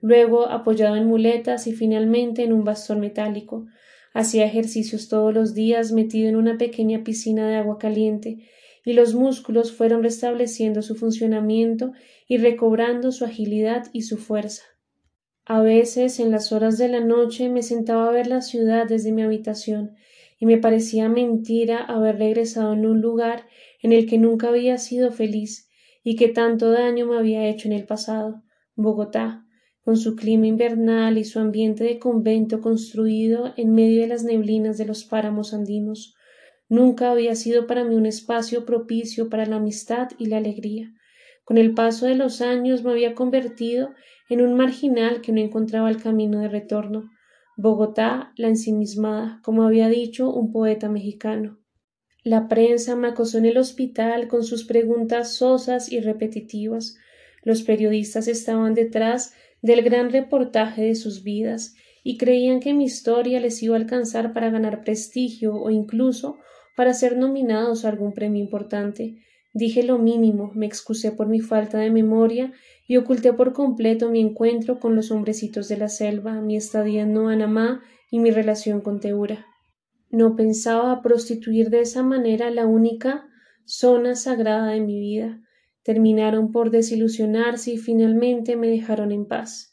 luego apoyado en muletas y finalmente en un bastón metálico. Hacía ejercicios todos los días metido en una pequeña piscina de agua caliente, y los músculos fueron restableciendo su funcionamiento y recobrando su agilidad y su fuerza. A veces, en las horas de la noche, me sentaba a ver la ciudad desde mi habitación, y me parecía mentira haber regresado en un lugar en el que nunca había sido feliz y que tanto daño me había hecho en el pasado, Bogotá, con su clima invernal y su ambiente de convento construido en medio de las neblinas de los páramos andinos. Nunca había sido para mí un espacio propicio para la amistad y la alegría. Con el paso de los años me había convertido en un marginal que no encontraba el camino de retorno. Bogotá, la ensimismada, como había dicho un poeta mexicano. La prensa me acosó en el hospital con sus preguntas sosas y repetitivas. Los periodistas estaban detrás del gran reportaje de sus vidas y creían que mi historia les iba a alcanzar para ganar prestigio o incluso para ser nominados a algún premio importante. Dije lo mínimo, me excusé por mi falta de memoria y oculté por completo mi encuentro con los hombrecitos de la selva, mi estadía en Noanamá y mi relación con Teura. No pensaba prostituir de esa manera la única zona sagrada de mi vida. Terminaron por desilusionarse y finalmente me dejaron en paz.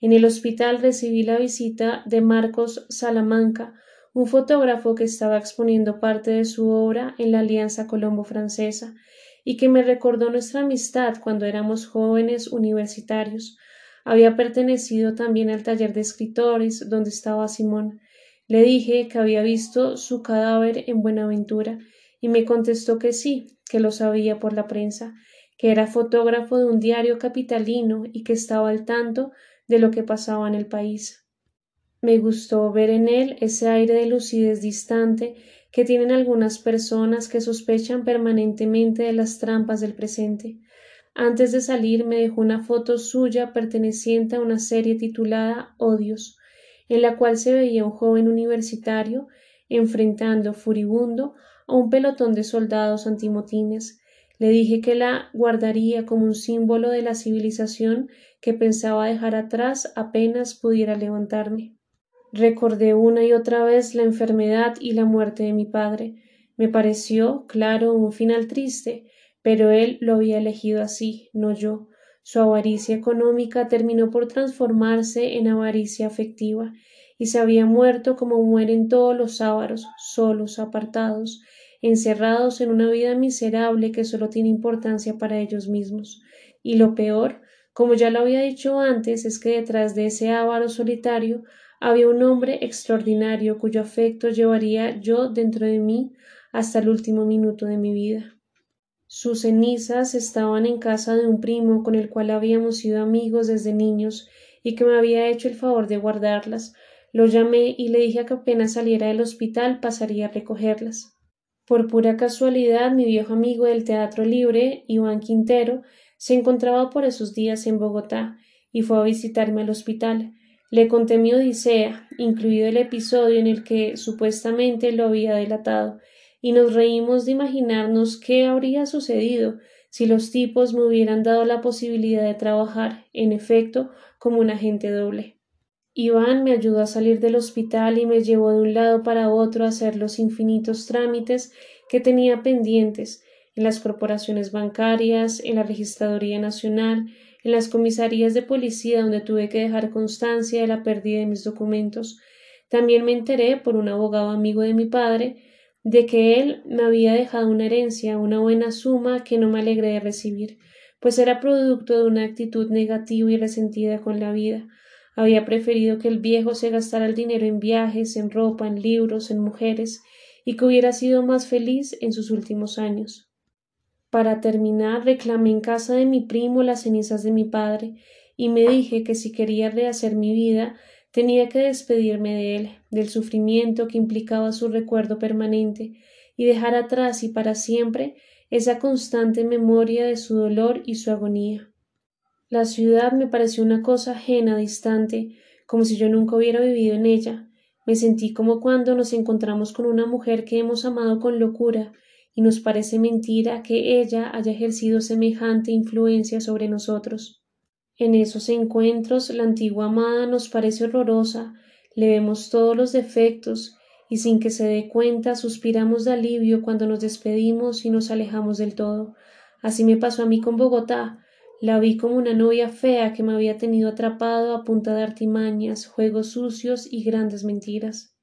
En el hospital recibí la visita de Marcos Salamanca, un fotógrafo que estaba exponiendo parte de su obra en la Alianza Colombo-Francesa y que me recordó nuestra amistad cuando éramos jóvenes universitarios. Había pertenecido también al taller de escritores donde estaba Simón. Le dije que había visto su cadáver en Buenaventura y me contestó que sí, que lo sabía por la prensa, que era fotógrafo de un diario capitalino y que estaba al tanto de lo que pasaba en el país. Me gustó ver en él ese aire de lucidez distante que tienen algunas personas que sospechan permanentemente de las trampas del presente. Antes de salir me dejó una foto suya perteneciente a una serie titulada Odios, en la cual se veía un joven universitario enfrentando furibundo a un pelotón de soldados antimotines. Le dije que la guardaría como un símbolo de la civilización que pensaba dejar atrás apenas pudiera levantarme. Recordé una y otra vez la enfermedad y la muerte de mi padre. Me pareció, claro, un final triste, pero él lo había elegido así, no yo. Su avaricia económica terminó por transformarse en avaricia afectiva, y se había muerto como mueren todos los ávaros, solos, apartados, encerrados en una vida miserable que solo tiene importancia para ellos mismos. Y lo peor, como ya lo había dicho antes, es que detrás de ese avaro solitario había un hombre extraordinario cuyo afecto llevaría yo dentro de mí hasta el último minuto de mi vida. Sus cenizas estaban en casa de un primo con el cual habíamos sido amigos desde niños y que me había hecho el favor de guardarlas. Lo llamé y le dije que apenas saliera del hospital pasaría a recogerlas. Por pura casualidad, mi viejo amigo del Teatro Libre, Iván Quintero, se encontraba por esos días en Bogotá y fue a visitarme al hospital. Le conté mi odisea, incluido el episodio en el que supuestamente lo había delatado, y nos reímos de imaginarnos qué habría sucedido si los tipos me hubieran dado la posibilidad de trabajar, en efecto, como un agente doble. Iván me ayudó a salir del hospital y me llevó de un lado para otro a hacer los infinitos trámites que tenía pendientes en las corporaciones bancarias, en la Registraduría Nacional, en las comisarías de policía donde tuve que dejar constancia de la pérdida de mis documentos. También me enteré por un abogado amigo de mi padre de que él me había dejado una herencia, una buena suma que no me alegré de recibir, pues era producto de una actitud negativa y resentida con la vida. Había preferido que el viejo se gastara el dinero en viajes, en ropa, en libros, en mujeres, y que hubiera sido más feliz en sus últimos años. Para terminar, reclamé en casa de mi primo las cenizas de mi padre, y me dije que si quería rehacer mi vida, Tenía que despedirme de él, del sufrimiento que implicaba su recuerdo permanente, y dejar atrás y para siempre esa constante memoria de su dolor y su agonía. La ciudad me pareció una cosa ajena, distante, como si yo nunca hubiera vivido en ella. Me sentí como cuando nos encontramos con una mujer que hemos amado con locura, y nos parece mentira que ella haya ejercido semejante influencia sobre nosotros. En esos encuentros la antigua amada nos parece horrorosa, le vemos todos los defectos, y sin que se dé cuenta suspiramos de alivio cuando nos despedimos y nos alejamos del todo. Así me pasó a mí con Bogotá. La vi como una novia fea que me había tenido atrapado a punta de artimañas, juegos sucios y grandes mentiras.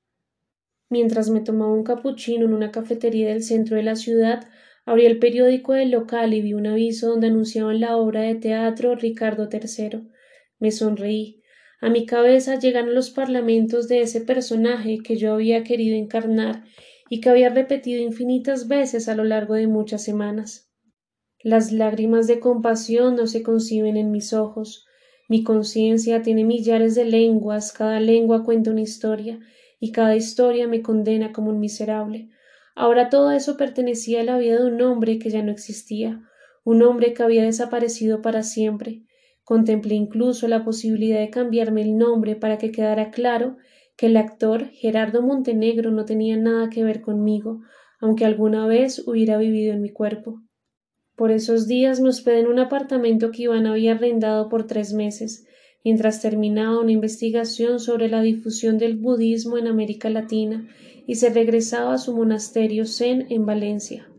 Mientras me tomaba un capuchino en una cafetería del centro de la ciudad, Abrí el periódico del local y vi un aviso donde anunciaban la obra de teatro Ricardo III. Me sonreí. A mi cabeza llegan los parlamentos de ese personaje que yo había querido encarnar y que había repetido infinitas veces a lo largo de muchas semanas. Las lágrimas de compasión no se conciben en mis ojos. Mi conciencia tiene millares de lenguas, cada lengua cuenta una historia, y cada historia me condena como un miserable. Ahora todo eso pertenecía a la vida de un hombre que ya no existía, un hombre que había desaparecido para siempre. Contemplé incluso la posibilidad de cambiarme el nombre para que quedara claro que el actor Gerardo Montenegro no tenía nada que ver conmigo, aunque alguna vez hubiera vivido en mi cuerpo. Por esos días me hospedé en un apartamento que Iván había arrendado por tres meses, mientras terminaba una investigación sobre la difusión del budismo en América Latina y se regresaba a su monasterio Zen en Valencia.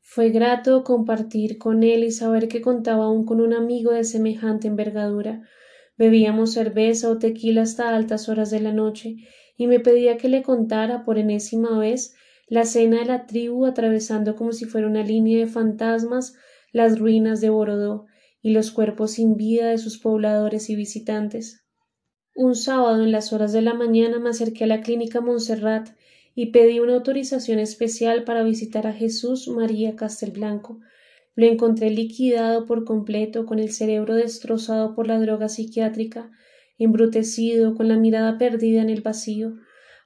Fue grato compartir con él y saber que contaba aún con un amigo de semejante envergadura. Bebíamos cerveza o tequila hasta altas horas de la noche, y me pedía que le contara por enésima vez la cena de la tribu atravesando como si fuera una línea de fantasmas las ruinas de Borodó y los cuerpos sin vida de sus pobladores y visitantes. Un sábado en las horas de la mañana me acerqué a la clínica Montserrat y pedí una autorización especial para visitar a Jesús María Castelblanco. Lo encontré liquidado por completo, con el cerebro destrozado por la droga psiquiátrica, embrutecido, con la mirada perdida en el vacío.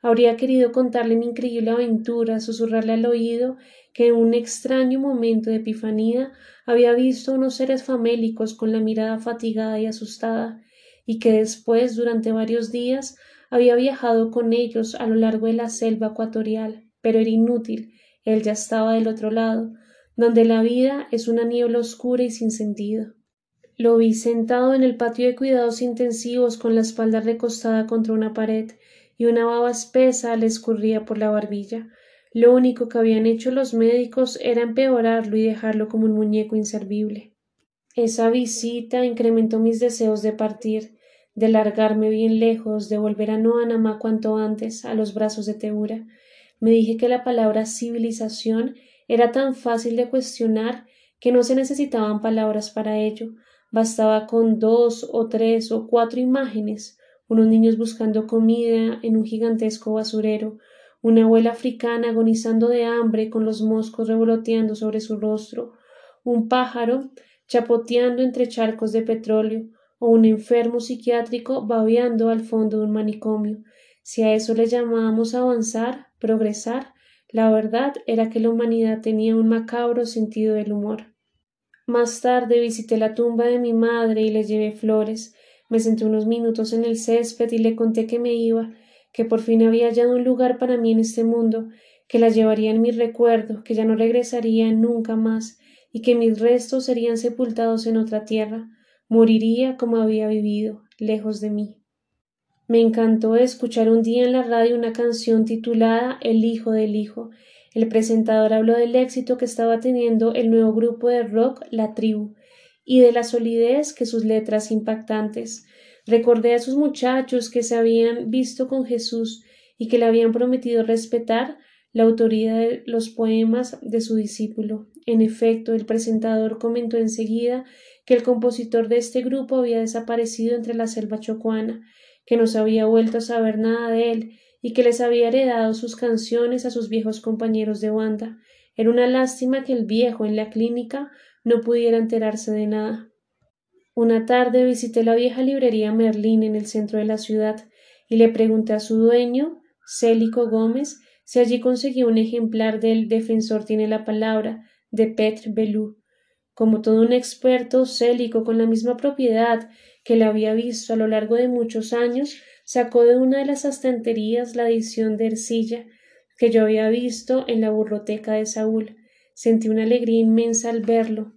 Habría querido contarle mi increíble aventura, susurrarle al oído que en un extraño momento de epifanía había visto unos seres famélicos con la mirada fatigada y asustada, y que después, durante varios días, había viajado con ellos a lo largo de la selva ecuatorial, pero era inútil, él ya estaba del otro lado, donde la vida es una niebla oscura y sin sentido. Lo vi sentado en el patio de cuidados intensivos con la espalda recostada contra una pared y una baba espesa le escurría por la barbilla. Lo único que habían hecho los médicos era empeorarlo y dejarlo como un muñeco inservible. Esa visita incrementó mis deseos de partir, de largarme bien lejos, de volver a Noanamá cuanto antes, a los brazos de Teura. Me dije que la palabra civilización era tan fácil de cuestionar que no se necesitaban palabras para ello, bastaba con dos o tres o cuatro imágenes, unos niños buscando comida en un gigantesco basurero, una abuela africana agonizando de hambre con los moscos revoloteando sobre su rostro, un pájaro chapoteando entre charcos de petróleo, o un enfermo psiquiátrico babeando al fondo de un manicomio. Si a eso le llamábamos avanzar, progresar, La verdad era que la humanidad tenía un macabro sentido del humor. Más tarde visité la tumba de mi madre y le llevé flores. Me senté unos minutos en el césped y le conté que me iba, que por fin había hallado un lugar para mí en este mundo, que la llevaría en mi recuerdo, que ya no regresaría nunca más, y que mis restos serían sepultados en otra tierra, moriría como había vivido, lejos de mí. Me encantó escuchar un día en la radio una canción titulada El Hijo del Hijo. El presentador habló del éxito que estaba teniendo el nuevo grupo de rock La Tribu y de la solidez que sus letras impactantes. Recordé a sus muchachos que se habían visto con Jesús y que le habían prometido respetar la autoría de los poemas de su discípulo. En efecto, el presentador comentó enseguida que el compositor de este grupo había desaparecido entre la selva chocuana que no se había vuelto a saber nada de él y que les había heredado sus canciones a sus viejos compañeros de banda. Era una lástima que el viejo en la clínica no pudiera enterarse de nada. Una tarde visité la vieja librería Merlín en el centro de la ciudad y le pregunté a su dueño, Célico Gómez, si allí conseguía un ejemplar del Defensor tiene la palabra, de Petre Belú. Como todo un experto, Célico, con la misma propiedad que le había visto a lo largo de muchos años, sacó de una de las estanterías la edición de Ercilla que yo había visto en la burroteca de Saúl. Sentí una alegría inmensa al verlo.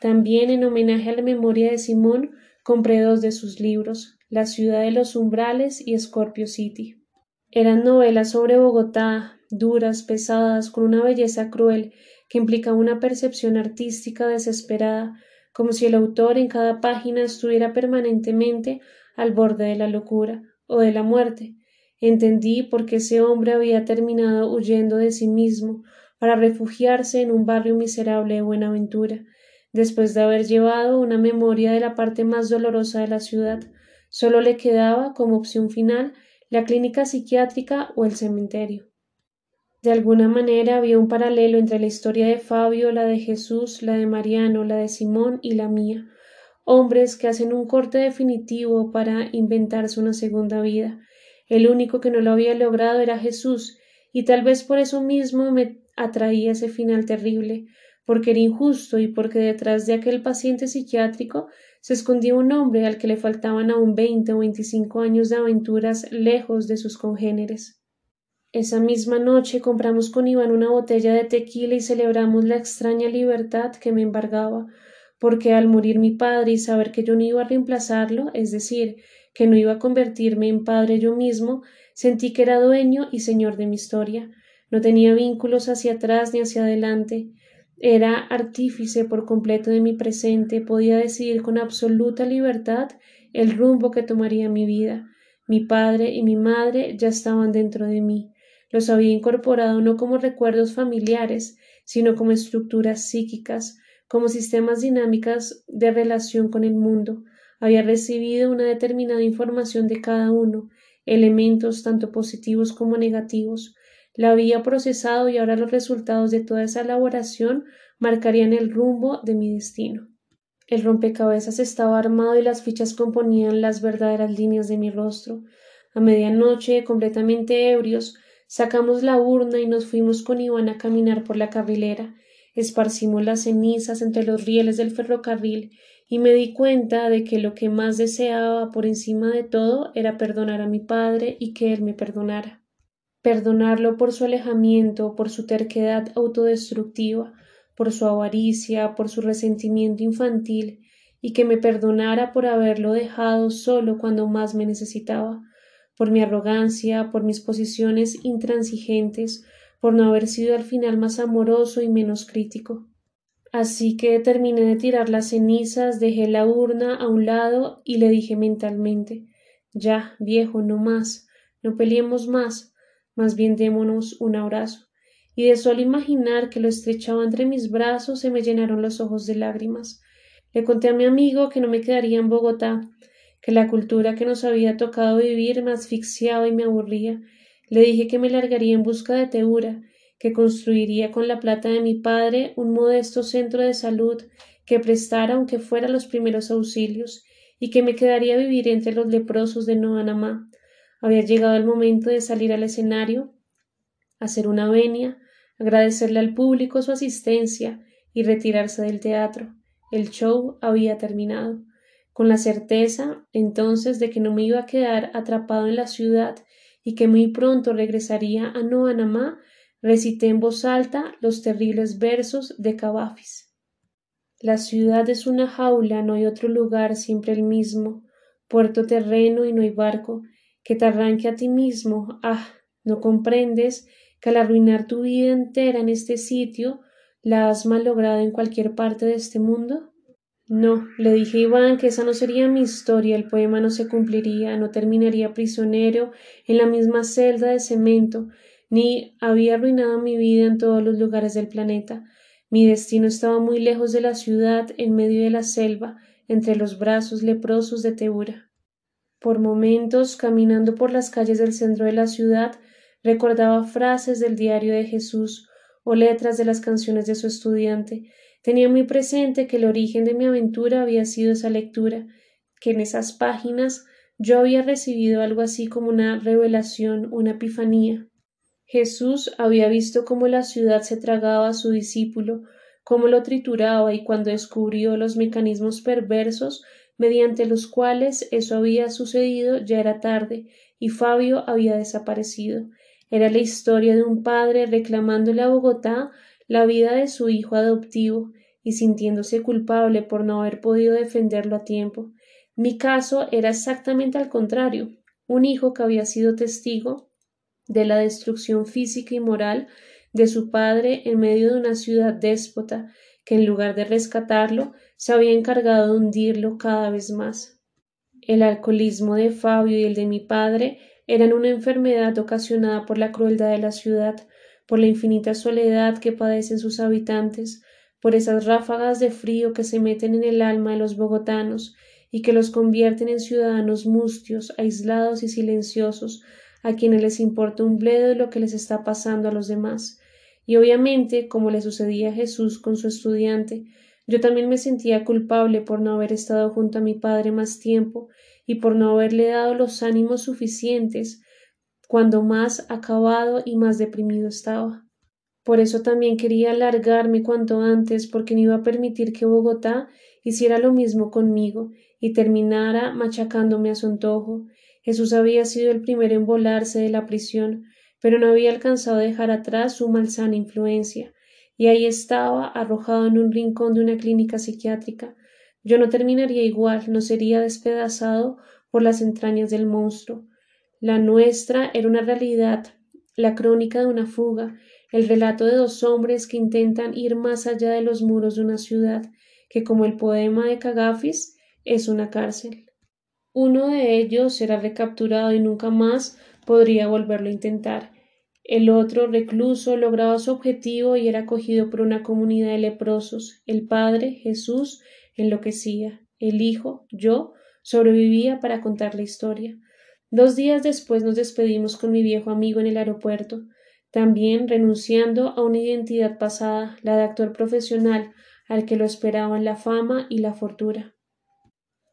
También, en homenaje a la memoria de Simón, compré dos de sus libros, La ciudad de los umbrales y Scorpio City. Eran novelas sobre Bogotá, duras, pesadas, con una belleza cruel, que implicaba una percepción artística desesperada, como si el autor en cada página estuviera permanentemente al borde de la locura o de la muerte. Entendí por qué ese hombre había terminado huyendo de sí mismo para refugiarse en un barrio miserable de Buenaventura, después de haber llevado una memoria de la parte más dolorosa de la ciudad. Solo le quedaba como opción final la clínica psiquiátrica o el cementerio. De alguna manera había un paralelo entre la historia de Fabio, la de Jesús, la de Mariano, la de Simón y la mía, hombres que hacen un corte definitivo para inventarse una segunda vida. El único que no lo había logrado era Jesús, y tal vez por eso mismo me atraía ese final terrible, porque era injusto y porque detrás de aquel paciente psiquiátrico se escondía un hombre al que le faltaban aún veinte o veinticinco años de aventuras lejos de sus congéneres. Esa misma noche compramos con Iván una botella de tequila y celebramos la extraña libertad que me embargaba, porque al morir mi padre y saber que yo no iba a reemplazarlo, es decir, que no iba a convertirme en padre yo mismo, sentí que era dueño y señor de mi historia. No tenía vínculos hacia atrás ni hacia adelante. Era artífice por completo de mi presente, podía decidir con absoluta libertad el rumbo que tomaría mi vida. Mi padre y mi madre ya estaban dentro de mí los había incorporado no como recuerdos familiares, sino como estructuras psíquicas, como sistemas dinámicas de relación con el mundo. Había recibido una determinada información de cada uno, elementos tanto positivos como negativos. La había procesado y ahora los resultados de toda esa elaboración marcarían el rumbo de mi destino. El rompecabezas estaba armado y las fichas componían las verdaderas líneas de mi rostro. A medianoche, completamente ebrios, Sacamos la urna y nos fuimos con Iván a caminar por la carrilera. Esparcimos las cenizas entre los rieles del ferrocarril y me di cuenta de que lo que más deseaba por encima de todo era perdonar a mi padre y que él me perdonara. Perdonarlo por su alejamiento, por su terquedad autodestructiva, por su avaricia, por su resentimiento infantil, y que me perdonara por haberlo dejado solo cuando más me necesitaba, por mi arrogancia, por mis posiciones intransigentes, por no haber sido al final más amoroso y menos crítico. Así que terminé de tirar las cenizas, dejé la urna a un lado y le dije mentalmente Ya, viejo, no más, no peleemos más, más bien démonos un abrazo. Y de solo imaginar que lo estrechaba entre mis brazos se me llenaron los ojos de lágrimas. Le conté a mi amigo que no me quedaría en Bogotá, que la cultura que nos había tocado vivir me asfixiaba y me aburría. Le dije que me largaría en busca de Teura, que construiría con la plata de mi padre un modesto centro de salud que prestara aunque fuera los primeros auxilios, y que me quedaría a vivir entre los leprosos de Noanamá. Había llegado el momento de salir al escenario, hacer una venia, agradecerle al público su asistencia y retirarse del teatro. El show había terminado. Con la certeza, entonces, de que no me iba a quedar atrapado en la ciudad y que muy pronto regresaría a Noanamá, recité en voz alta los terribles versos de Cavafis. La ciudad es una jaula, no hay otro lugar, siempre el mismo, puerto terreno y no hay barco, que te arranque a ti mismo. Ah, ¿no comprendes que al arruinar tu vida entera en este sitio, la has malogrado en cualquier parte de este mundo? No, le dije a Iván que esa no sería mi historia, el poema no se cumpliría, no terminaría prisionero en la misma celda de cemento, ni había arruinado mi vida en todos los lugares del planeta. Mi destino estaba muy lejos de la ciudad, en medio de la selva, entre los brazos leprosos de Teura. Por momentos, caminando por las calles del centro de la ciudad, recordaba frases del diario de Jesús o letras de las canciones de su estudiante. Tenía muy presente que el origen de mi aventura había sido esa lectura, que en esas páginas yo había recibido algo así como una revelación, una epifanía. Jesús había visto cómo la ciudad se tragaba a su discípulo, cómo lo trituraba y cuando descubrió los mecanismos perversos mediante los cuales eso había sucedido ya era tarde y Fabio había desaparecido. Era la historia de un padre reclamándole a Bogotá la vida de su hijo adoptivo y sintiéndose culpable por no haber podido defenderlo a tiempo. Mi caso era exactamente al contrario, un hijo que había sido testigo de la destrucción física y moral de su padre en medio de una ciudad déspota que en lugar de rescatarlo se había encargado de hundirlo cada vez más. El alcoholismo de Fabio y el de mi padre eran una enfermedad ocasionada por la crueldad de la ciudad, por la infinita soledad que padecen sus habitantes, por esas ráfagas de frío que se meten en el alma de los bogotanos y que los convierten en ciudadanos mustios, aislados y silenciosos, a quienes les importa un bledo de lo que les está pasando a los demás. Y obviamente, como le sucedía a Jesús con su estudiante, yo también me sentía culpable por no haber estado junto a mi padre más tiempo y por no haberle dado los ánimos suficientes cuando más acabado y más deprimido estaba. Por eso también quería largarme cuanto antes, porque no iba a permitir que Bogotá hiciera lo mismo conmigo y terminara machacándome a su antojo, Jesús había sido el primero en volarse de la prisión, pero no había alcanzado a dejar atrás su malsana influencia, y ahí estaba, arrojado en un rincón de una clínica psiquiátrica. Yo no terminaría igual, no sería despedazado por las entrañas del monstruo. La nuestra era una realidad, la crónica de una fuga, el relato de dos hombres que intentan ir más allá de los muros de una ciudad, que como el poema de Cagafis es una cárcel. Uno de ellos será recapturado y nunca más podría volverlo a intentar. El otro, recluso, lograba su objetivo y era acogido por una comunidad de leprosos. El padre, Jesús, enloquecía. El hijo, yo, sobrevivía para contar la historia. Dos días después nos despedimos con mi viejo amigo en el aeropuerto, también renunciando a una identidad pasada, la de actor profesional, al que lo esperaban la fama y la fortuna.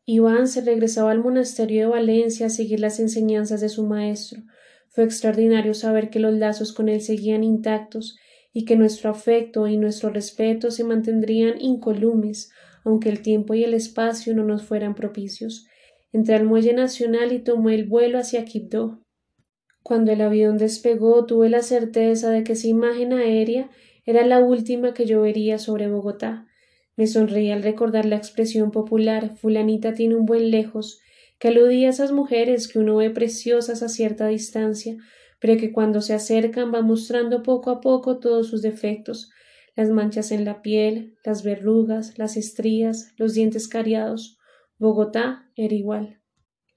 Iván se regresaba al monasterio de Valencia a seguir las enseñanzas de su maestro. Fue extraordinario saber que los lazos con él seguían intactos y que nuestro afecto y nuestro respeto se mantendrían incolumes, aunque el tiempo y el espacio no nos fueran propicios. Entré al muelle nacional y tomé el vuelo hacia Quibdó. Cuando el avión despegó tuve la certeza de que esa imagen aérea era la última que yo vería sobre Bogotá. Me sonreí al recordar la expresión popular fulanita tiene un buen lejos, que aludía a esas mujeres que uno ve preciosas a cierta distancia, pero que cuando se acercan van mostrando poco a poco todos sus defectos, las manchas en la piel, las verrugas, las estrías, los dientes cariados. Bogotá era igual.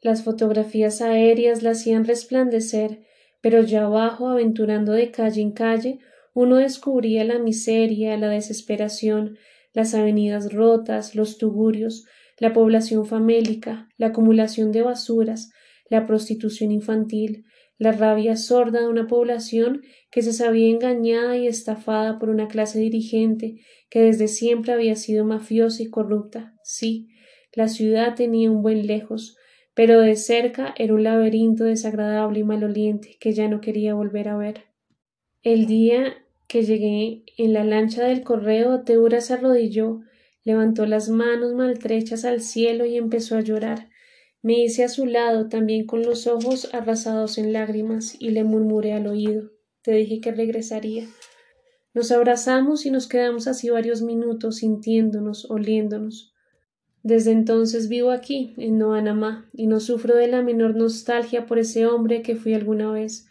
Las fotografías aéreas la hacían resplandecer, pero ya abajo, aventurando de calle en calle, uno descubría la miseria, la desesperación, las avenidas rotas, los tugurios, la población famélica, la acumulación de basuras, la prostitución infantil, la rabia sorda de una población que se sabía engañada y estafada por una clase dirigente que desde siempre había sido mafiosa y corrupta. Sí, la ciudad tenía un buen lejos, pero de cerca era un laberinto desagradable y maloliente que ya no quería volver a ver. El día que llegué en la lancha del correo, Teura se arrodilló, levantó las manos maltrechas al cielo y empezó a llorar. Me hice a su lado, también con los ojos arrasados en lágrimas, y le murmuré al oído. Te dije que regresaría. Nos abrazamos y nos quedamos así varios minutos, sintiéndonos, oliéndonos. Desde entonces vivo aquí, en Noanamá, y no sufro de la menor nostalgia por ese hombre que fui alguna vez.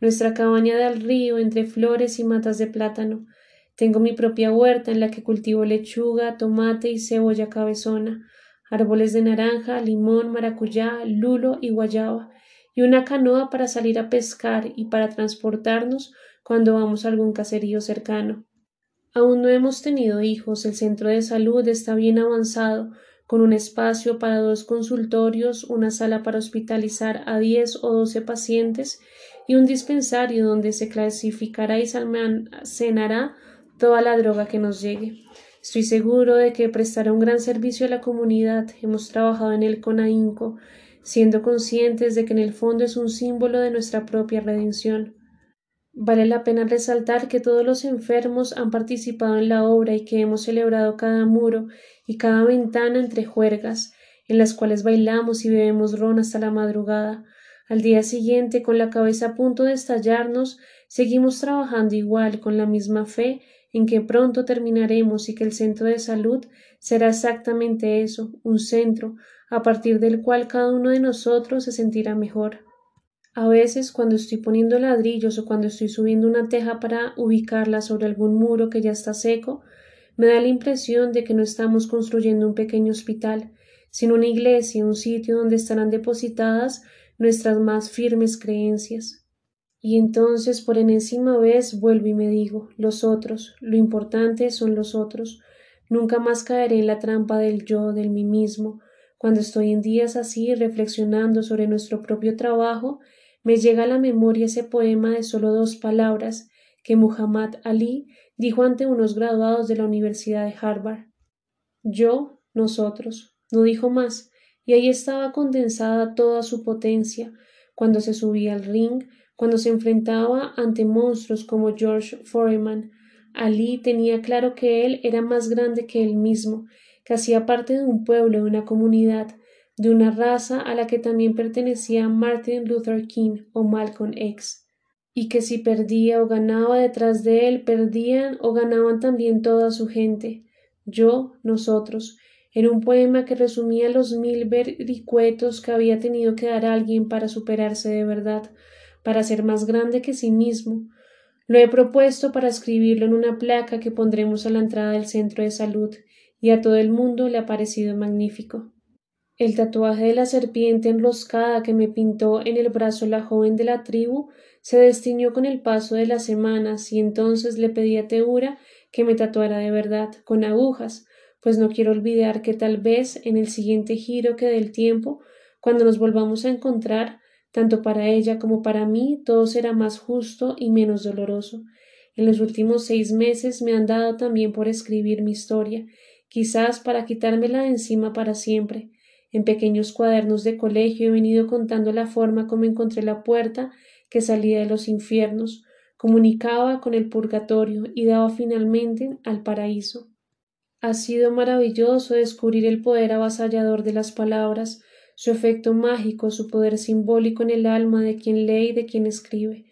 Nuestra cabaña del río, entre flores y matas de plátano. Tengo mi propia huerta en la que cultivo lechuga, tomate y cebolla cabezona, árboles de naranja, limón, maracuyá, lulo y guayaba, y una canoa para salir a pescar y para transportarnos cuando vamos a algún caserío cercano. Aún no hemos tenido hijos, el centro de salud está bien avanzado, con un espacio para dos consultorios, una sala para hospitalizar a diez o doce pacientes y un dispensario donde se clasificará y se almacenará toda la droga que nos llegue. Estoy seguro de que prestará un gran servicio a la comunidad. Hemos trabajado en él con ahínco, siendo conscientes de que en el fondo es un símbolo de nuestra propia redención. Vale la pena resaltar que todos los enfermos han participado en la obra y que hemos celebrado cada muro y cada ventana entre juergas, en las cuales bailamos y bebemos ron hasta la madrugada. Al día siguiente, con la cabeza a punto de estallarnos, seguimos trabajando igual, con la misma fe en que pronto terminaremos y que el centro de salud será exactamente eso, un centro, a partir del cual cada uno de nosotros se sentirá mejor. A veces, cuando estoy poniendo ladrillos o cuando estoy subiendo una teja para ubicarla sobre algún muro que ya está seco, me da la impresión de que no estamos construyendo un pequeño hospital, sino una iglesia, un sitio donde estarán depositadas nuestras más firmes creencias. Y entonces por enésima vez vuelvo y me digo los otros, lo importante son los otros. Nunca más caeré en la trampa del yo, del mí mismo. Cuando estoy en días así reflexionando sobre nuestro propio trabajo, me llega a la memoria ese poema de solo dos palabras que Muhammad Ali dijo ante unos graduados de la Universidad de Harvard. Yo, nosotros. No dijo más, y ahí estaba condensada toda su potencia, cuando se subía al ring, cuando se enfrentaba ante monstruos como George Foreman. Ali tenía claro que él era más grande que él mismo, que hacía parte de un pueblo, de una comunidad, de una raza a la que también pertenecía Martin Luther King o Malcolm X, y que si perdía o ganaba detrás de él, perdían o ganaban también toda su gente, yo, nosotros, en un poema que resumía los mil vericuetos que había tenido que dar alguien para superarse de verdad, para ser más grande que sí mismo. Lo he propuesto para escribirlo en una placa que pondremos a la entrada del centro de salud, y a todo el mundo le ha parecido magnífico. El tatuaje de la serpiente enroscada que me pintó en el brazo la joven de la tribu se destiñó con el paso de las semanas y entonces le pedí a Teura que me tatuara de verdad, con agujas, pues no quiero olvidar que tal vez en el siguiente giro que del tiempo, cuando nos volvamos a encontrar, tanto para ella como para mí, todo será más justo y menos doloroso. En los últimos seis meses me han dado también por escribir mi historia, quizás para quitármela de encima para siempre, en pequeños cuadernos de colegio he venido contando la forma como encontré la puerta que salía de los infiernos, comunicaba con el purgatorio y daba finalmente al paraíso. Ha sido maravilloso descubrir el poder avasallador de las palabras, su efecto mágico, su poder simbólico en el alma de quien lee y de quien escribe.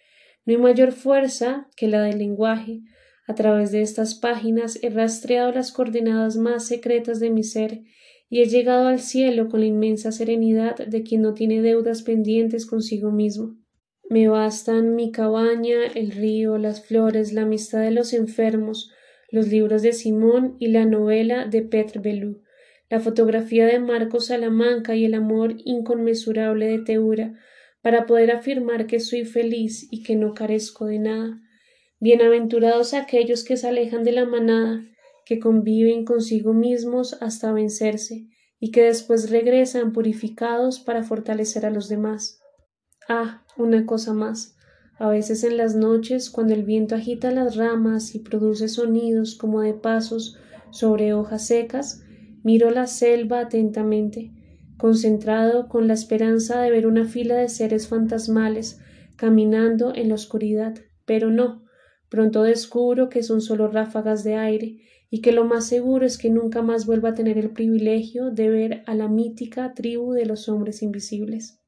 No hay mayor fuerza que la del lenguaje. A través de estas páginas he rastreado las coordenadas más secretas de mi ser y he llegado al cielo con la inmensa serenidad de quien no tiene deudas pendientes consigo mismo. Me bastan mi cabaña, el río, las flores, la amistad de los enfermos, los libros de Simón y la novela de Petr Belú, la fotografía de Marcos Salamanca y el amor inconmensurable de Teura, para poder afirmar que soy feliz y que no carezco de nada. Bienaventurados aquellos que se alejan de la manada, que conviven consigo mismos hasta vencerse y que después regresan purificados para fortalecer a los demás. Ah, una cosa más. A veces en las noches, cuando el viento agita las ramas y produce sonidos como de pasos sobre hojas secas, miro la selva atentamente, concentrado con la esperanza de ver una fila de seres fantasmales caminando en la oscuridad, pero no, Pronto descubro que son solo ráfagas de aire y que lo más seguro es que nunca más vuelva a tener el privilegio de ver a la mítica tribu de los hombres invisibles.